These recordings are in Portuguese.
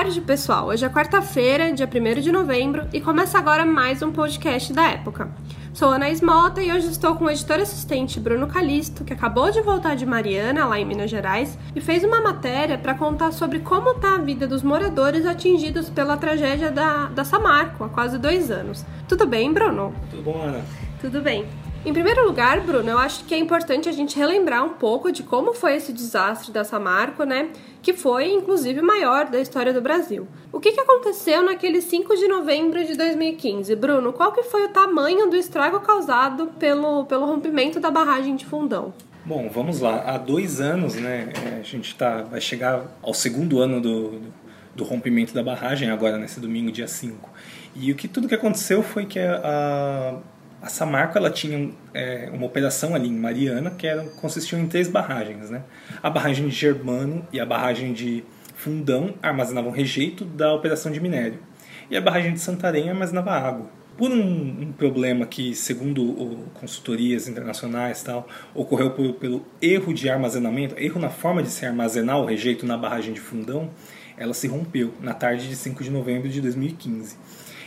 tarde, pessoal. Hoje é quarta-feira, dia 1 de novembro, e começa agora mais um podcast da época. Sou Ana Mota e hoje estou com o editor assistente Bruno Calisto, que acabou de voltar de Mariana, lá em Minas Gerais, e fez uma matéria para contar sobre como está a vida dos moradores atingidos pela tragédia da, da Samarco há quase dois anos. Tudo bem, Bruno? Tudo bom, Ana? Tudo bem. Em primeiro lugar, Bruno, eu acho que é importante a gente relembrar um pouco de como foi esse desastre da Samarco, né? Que foi, inclusive, o maior da história do Brasil. O que, que aconteceu naquele 5 de novembro de 2015? Bruno, qual que foi o tamanho do estrago causado pelo, pelo rompimento da barragem de Fundão? Bom, vamos lá. Há dois anos, né? É, a gente tá, vai chegar ao segundo ano do, do, do rompimento da barragem, agora nesse domingo, dia 5. E o que tudo que aconteceu foi que a, a a Samarco ela tinha é, uma operação ali em Mariana que era, consistia em três barragens. Né? A barragem de Germano e a barragem de Fundão armazenavam rejeito da operação de minério. E a barragem de Santarém armazenava água. Por um, um problema que, segundo o, consultorias internacionais tal, ocorreu por, pelo erro de armazenamento, erro na forma de se armazenar o rejeito na barragem de Fundão, ela se rompeu na tarde de 5 de novembro de 2015.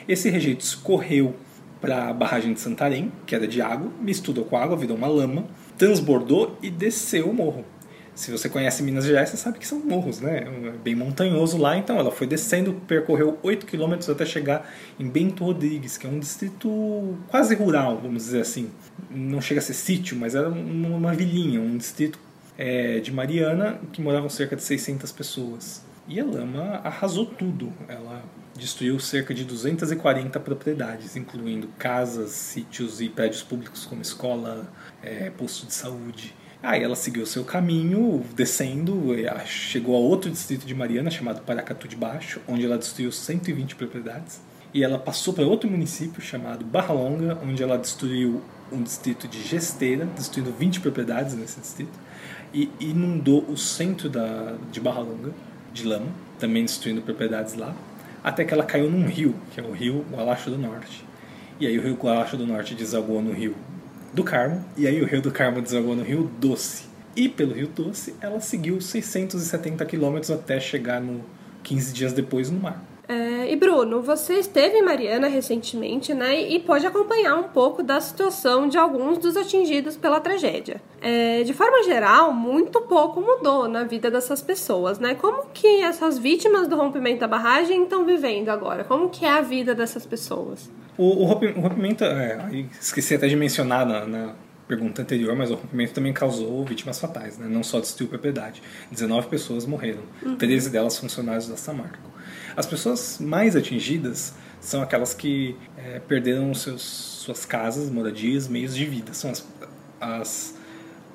Esse rejeito escorreu para a barragem de Santarém, que era de água, misturou com água, virou uma lama, transbordou e desceu o morro. Se você conhece Minas Gerais, você sabe que são morros, né? É bem montanhoso lá, então ela foi descendo, percorreu 8 quilômetros até chegar em Bento Rodrigues, que é um distrito quase rural, vamos dizer assim. Não chega a ser sítio, mas era uma vilinha, um distrito é, de Mariana que moravam cerca de 600 pessoas. E a lama arrasou tudo. Ela destruiu cerca de 240 propriedades, incluindo casas, sítios e prédios públicos como escola, é, posto de saúde. Aí ela seguiu seu caminho, descendo, chegou a outro distrito de Mariana chamado Paracatu de Baixo, onde ela destruiu 120 propriedades. E ela passou para outro município chamado Barra Longa, onde ela destruiu um distrito de Gesteira, destruindo 20 propriedades nesse distrito, e inundou o centro da, de Barra Longa de lama, também destruindo propriedades lá até que ela caiu num rio, que é o rio Gualacho do Norte. E aí o rio Gualacho do Norte desagou no rio do Carmo, e aí o rio do Carmo desagou no rio Doce. E pelo rio Doce, ela seguiu 670 quilômetros até chegar no 15 dias depois no mar. É, e Bruno, você esteve em Mariana recentemente, né? E pode acompanhar um pouco da situação de alguns dos atingidos pela tragédia. É, de forma geral, muito pouco mudou na vida dessas pessoas, né? Como que essas vítimas do rompimento da barragem estão vivendo agora? Como que é a vida dessas pessoas? O, o rompimento, é, esqueci até de mencionar na, na pergunta anterior, mas o rompimento também causou vítimas fatais, né? Não só destruiu propriedade. 19 pessoas morreram, uhum. 13 delas funcionários da Samarco. As pessoas mais atingidas são aquelas que é, perderam seus, suas casas, moradias, meios de vida. São as, as,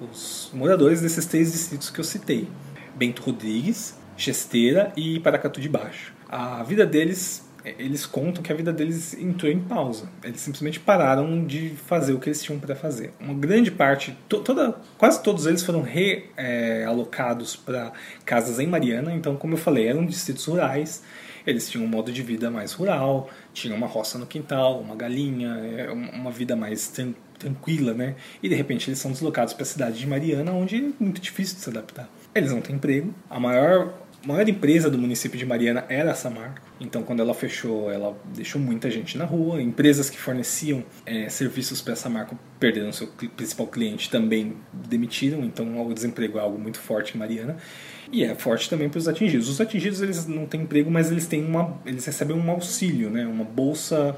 os moradores desses três distritos que eu citei: Bento Rodrigues, Chesteira e Paracatu de Baixo. A vida deles eles contam que a vida deles entrou em pausa. Eles simplesmente pararam de fazer o que eles tinham para fazer. Uma grande parte, to, toda, quase todos eles foram realocados é, para casas em Mariana. Então, como eu falei, eram distritos rurais. Eles tinham um modo de vida mais rural, tinham uma roça no quintal, uma galinha, é, uma vida mais tran tranquila, né? E de repente eles são deslocados para a cidade de Mariana, onde é muito difícil de se adaptar. Eles não têm emprego. A maior maior empresa do município de Mariana era a Samarco. Então, quando ela fechou, ela deixou muita gente na rua. Empresas que forneciam é, serviços para a Samarco perderam seu principal cliente, também demitiram. Então, o desemprego é algo muito forte em Mariana. E é forte também para os atingidos. Os atingidos eles não têm emprego, mas eles têm uma, eles recebem um auxílio, né? Uma bolsa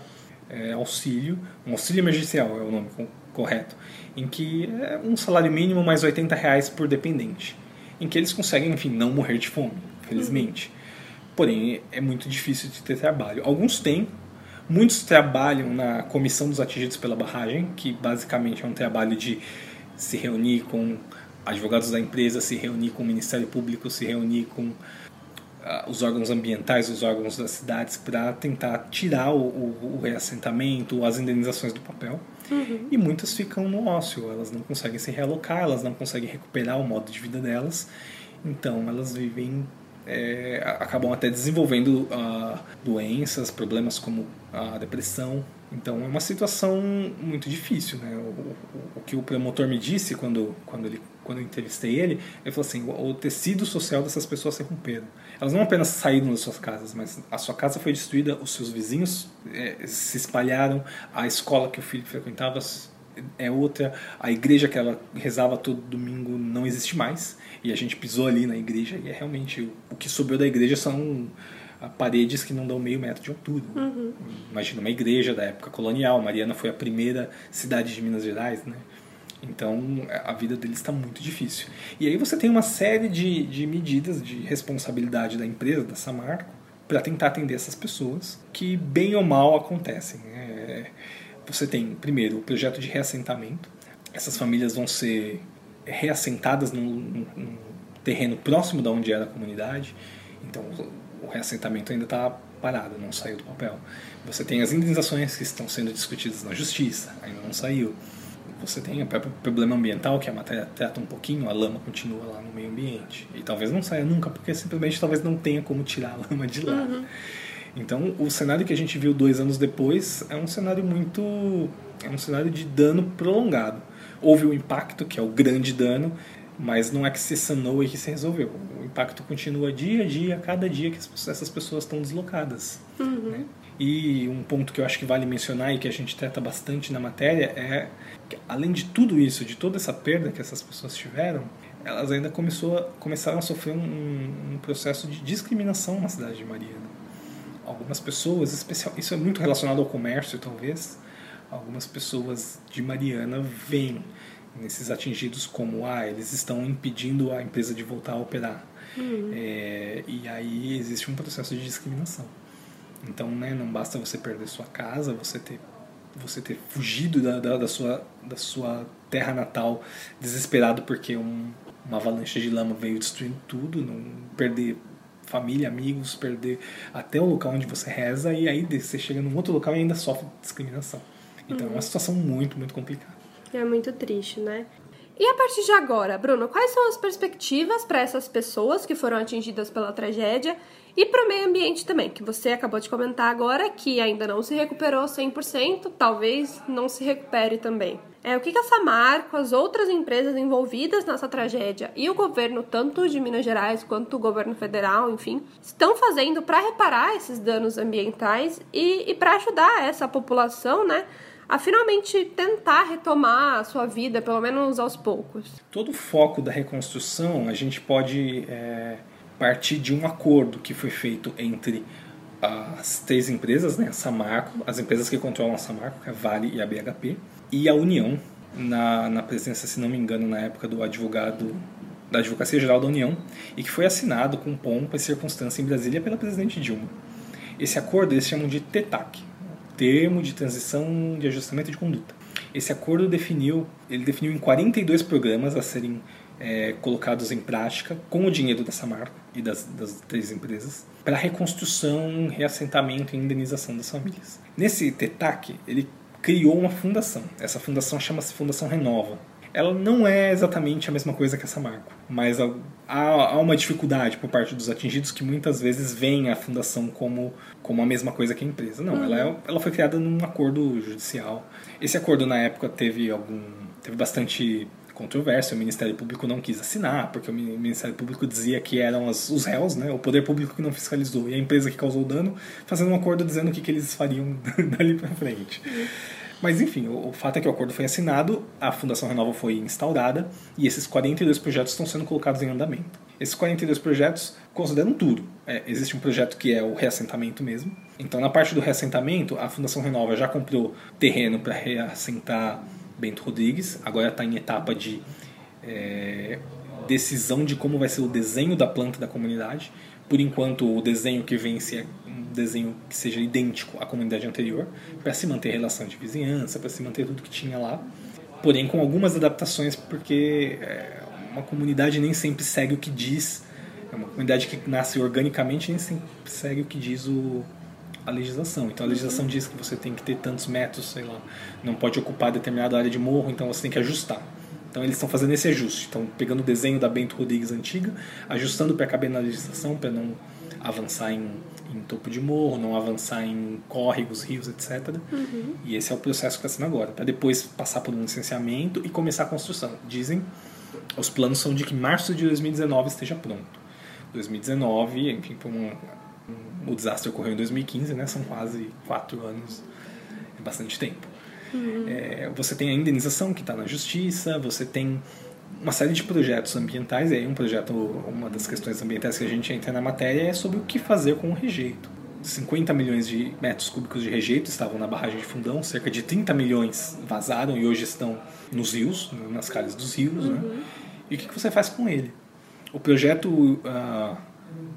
é, auxílio, um auxílio emergencial é o nome correto, em que é um salário mínimo mais 80 reais por dependente em que eles conseguem, enfim, não morrer de fome, felizmente. Porém, é muito difícil de ter trabalho. Alguns têm, muitos trabalham na comissão dos atingidos pela barragem, que basicamente é um trabalho de se reunir com advogados da empresa, se reunir com o Ministério Público, se reunir com uh, os órgãos ambientais, os órgãos das cidades, para tentar tirar o, o, o, reassentamento, as indenizações do papel. Uhum. E muitas ficam no ócio, elas não conseguem se realocar, elas não conseguem recuperar o modo de vida delas, então elas vivem. É, acabam até desenvolvendo uh, doenças, problemas como a depressão, Então é uma situação muito difícil, né? O, o, o, que o promotor me disse quando, quando, ele, quando eu entrevistei ele, ele falou assim, o, o tecido social dessas pessoas se romperam. Elas não apenas saíram das suas casas, mas a sua casa foi destruída, os seus vizinhos é, se espalharam, a escola que o filho frequentava é outra, a igreja que ela rezava todo domingo não existe mais, e a gente pisou ali na igreja e é realmente o que sobrou da igreja são paredes que não dão meio metro de altura. Uhum. Imagina uma igreja da época colonial. Mariana foi a primeira cidade de Minas Gerais, né? Então a vida deles está muito difícil. E aí você tem uma série de, de medidas de responsabilidade da empresa, da Samarco, para tentar atender essas pessoas que, bem ou mal, acontecem. É, você tem, primeiro, o projeto de reassentamento. Essas famílias vão ser reassentadas num, num, terreno próximo da onde era a comunidade. Então o reassentamento ainda está parado, não saiu do papel. Você tem as indenizações que estão sendo discutidas na justiça, ainda não saiu. Você tem o próprio problema ambiental, que a matéria trata um pouquinho, a lama continua lá no meio ambiente. E talvez não saia nunca, porque simplesmente talvez não tenha como tirar a lama de lá. Uhum. Então, o cenário que a gente viu dois anos depois é um cenário muito. é um cenário de dano prolongado. Houve o impacto, que é o grande dano, mas não é que se sanou e que se resolveu. O impacto continua dia a dia, cada dia que essas pessoas estão deslocadas. Uhum. Né? E um ponto que eu acho que vale mencionar e que a gente trata bastante na matéria é que, além de tudo isso, de toda essa perda que essas pessoas tiveram, elas ainda começou, começaram a sofrer um, um processo de discriminação na cidade de Mariana. Algumas pessoas, especial, isso é muito relacionado ao comércio, talvez, algumas pessoas de Mariana veem nesses atingidos como ah eles estão impedindo a empresa de voltar a operar uhum. é, e aí existe um processo de discriminação então né não basta você perder sua casa você ter você ter fugido da, da, da sua da sua terra natal desesperado porque um, uma avalanche de lama veio destruindo tudo não perder família amigos perder até o local onde você reza e aí você chega num outro local e ainda sofre discriminação então uhum. é uma situação muito muito complicada é muito triste, né? E a partir de agora, Bruno, quais são as perspectivas para essas pessoas que foram atingidas pela tragédia e para o meio ambiente também, que você acabou de comentar agora que ainda não se recuperou 100%, talvez não se recupere também. É, o que, a Samarco, as outras empresas envolvidas nessa tragédia e o governo, tanto de Minas Gerais quanto o governo federal, enfim, estão fazendo para reparar esses danos ambientais e, e para ajudar essa população, né? a finalmente tentar retomar a sua vida, pelo menos aos poucos. Todo o foco da reconstrução a gente pode é, partir de um acordo que foi feito entre as três empresas, né, a Samarco, as empresas que controlam a Samarco, é a Vale e a BHP, e a União, na, na presença, se não me engano, na época do advogado da Advocacia Geral da União, e que foi assinado com pompa e circunstância em Brasília pela presidente Dilma. Esse acordo eles chamam de TETAC, termo de transição de ajustamento de conduta. Esse acordo definiu, ele definiu em 42 programas a serem é, colocados em prática com o dinheiro da Samarco e das, das três empresas para reconstrução, reassentamento e indenização das famílias. Nesse TETAC, ele criou uma fundação. Essa fundação chama-se Fundação Renova ela não é exatamente a mesma coisa que essa marca, mas há, há, uma dificuldade por parte dos atingidos que muitas vezes veem a fundação como, como a mesma coisa que a empresa. Não, uhum. ela, é, ela foi criada num acordo judicial. Esse acordo na época teve algum teve bastante controvérsia, o Ministério Público não quis assinar, porque o Ministério Público dizia que eram as, os réus, né, o poder público que não fiscalizou, e a empresa que causou o dano, fazendo um acordo dizendo o que, que eles fariam dali para frente. Mas enfim, o, o, fato é que o acordo foi assinado, a Fundação Renova foi instaurada e esses 42 projetos estão sendo colocados em andamento. Esses 42 projetos consideram tudo. É, existe um projeto que é o reassentamento mesmo. Então, na parte do reassentamento, a Fundação Renova já comprou terreno para reassentar Bento Rodrigues, agora está em etapa de é, decisão de como vai ser o desenho da planta da comunidade. Por enquanto, o desenho que vence é um desenho que seja idêntico à comunidade anterior, para se manter relação de vizinhança, para se manter tudo que tinha lá. Porém, com algumas adaptações, porque é, uma comunidade nem sempre segue o que diz, é uma comunidade que nasce organicamente nem sempre segue o que diz o, a legislação. Então a legislação diz que você tem que ter tantos metros, sei lá, não pode ocupar determinada área de morro, então você tem que ajustar. Então eles estão fazendo esse ajuste, estão pegando o desenho da Bento Rodrigues antiga, ajustando para caber na legislação, para não avançar em, em, topo de morro, não avançar em córregos, rios, etc. Uhum. E esse é o processo que está sendo agora, para depois passar por um licenciamento e começar a construção. Dizem, os planos são de que março de 2019 esteja pronto. 2019, enfim, um, um, o desastre ocorreu em 2015, né? São quase quatro anos, é bastante tempo. Uhum. É, você tem a indenização que está na justiça, você tem uma série de projetos ambientais, e aí um projeto, uma das questões ambientais que a gente entra na matéria é sobre o que fazer com o rejeito. 50 milhões de metros cúbicos de rejeito estavam na barragem de Fundão, cerca de 30 milhões vazaram e hoje estão nos rios, nas calhas dos rios. Né? Uhum. Né? E o que você faz com ele? O projeto uh,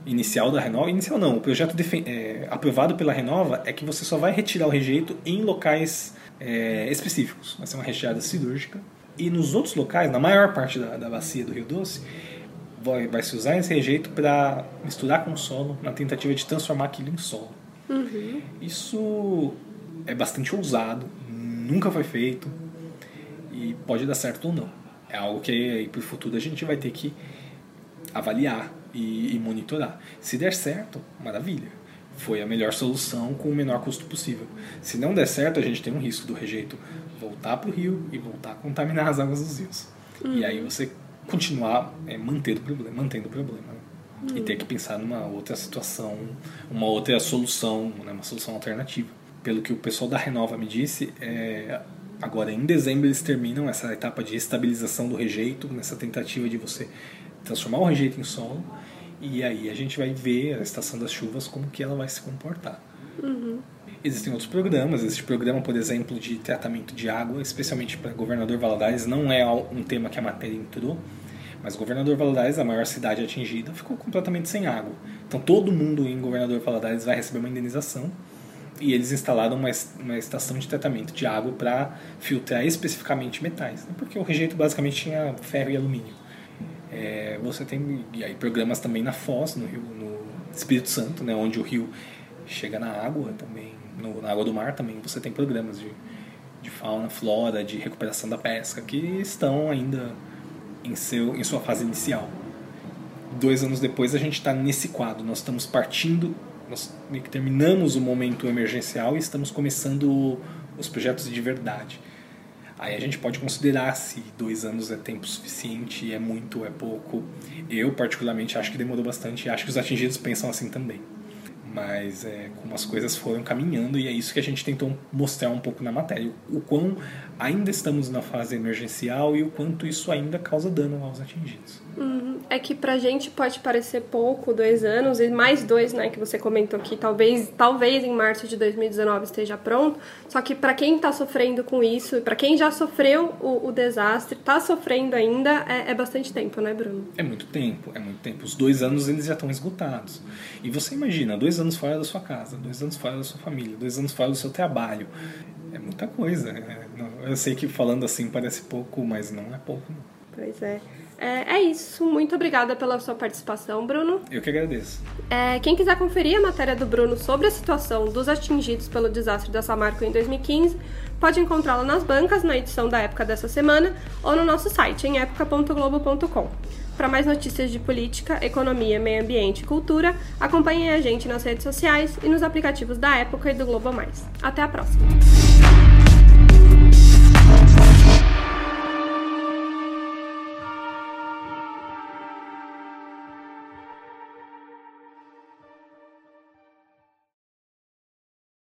inicial da Renova, inicial não, o projeto é, aprovado pela Renova é que você só vai retirar o rejeito em locais é, específicos. Vai ser uma recheada cirúrgica. E nos outros locais, na maior parte da, da bacia do Rio Doce, vai, vai se usar esse rejeito para misturar com o solo na tentativa de transformar aquilo em solo. Uhum. Isso é bastante ousado, nunca foi feito e pode dar certo ou não. É algo que para o futuro a gente vai ter que avaliar e, e monitorar. Se der certo, maravilha foi a melhor solução com o menor custo possível. Se não der certo, a gente tem um risco do rejeito voltar para o rio e voltar a contaminar as águas dos rios. E aí você continuar é, mantendo o problema, mantendo o problema. Né? E ter que pensar numa outra situação, uma outra solução, né? uma solução alternativa. Pelo que o pessoal da Renova me disse, é, agora em dezembro eles terminam essa etapa de estabilização do rejeito, nessa tentativa de você transformar o rejeito em solo e aí a gente vai ver a estação das chuvas como que ela vai se comportar. Uhum. Existem outros programas, existe programa, por exemplo, de tratamento de água, especialmente para Governador Valadares, não é um tema que a matéria entrou, mas Governador Valadares, a maior cidade atingida, ficou completamente sem água. Então todo mundo em Governador Valadares vai receber uma indenização e eles instalaram uma, uma estação de tratamento de água para filtrar especificamente metais, né? porque o rejeito basicamente tinha ferro e alumínio. É, você tem e aí programas também na Foz, no Rio, no Espírito Santo, né, onde o rio chega na água também, no, na água do mar também você tem programas de, de fauna, flora, de recuperação da pesca que estão ainda em seu em sua fase inicial. Dois anos depois a gente está nesse quadro, nós estamos partindo, nós terminamos o momento emergencial e estamos começando os projetos de verdade. Aí a gente pode considerar se dois anos é tempo suficiente, é muito, é pouco. Eu, particularmente, acho que demorou bastante e acho que os atingidos pensam assim também. Mas é como as coisas foram caminhando e é isso que a gente tentou mostrar um pouco na matéria. O quão ainda estamos na fase emergencial e o quanto isso ainda causa dano aos atingidos. Uhum. É que pra gente pode parecer pouco, dois anos, e mais dois, né, que você comentou aqui, talvez, talvez em março de 2019 esteja pronto. Só que para quem tá sofrendo com isso, para quem já sofreu o, o, desastre, tá sofrendo ainda, é, é, bastante tempo, né, Bruno? É muito tempo, é muito tempo. Os dois anos eles já estão esgotados. E você imagina, dois anos fora da sua casa, dois anos fora da sua família, dois anos fora do seu trabalho. É muita coisa. É, eu sei que falando assim parece pouco, mas não é pouco. Não. Pois é. É, é, isso. Muito obrigada pela sua participação, Bruno. Eu que agradeço. É, quem quiser conferir a matéria do Bruno sobre a situação dos atingidos pelo desastre da Samarco em 2015, pode encontrá-la nas bancas na edição da época dessa semana ou no nosso site em época.globo.com. Para mais notícias de política, economia, meio ambiente e cultura, acompanhem a gente nas redes sociais e nos aplicativos da Época e do Globo Mais. Até a próxima!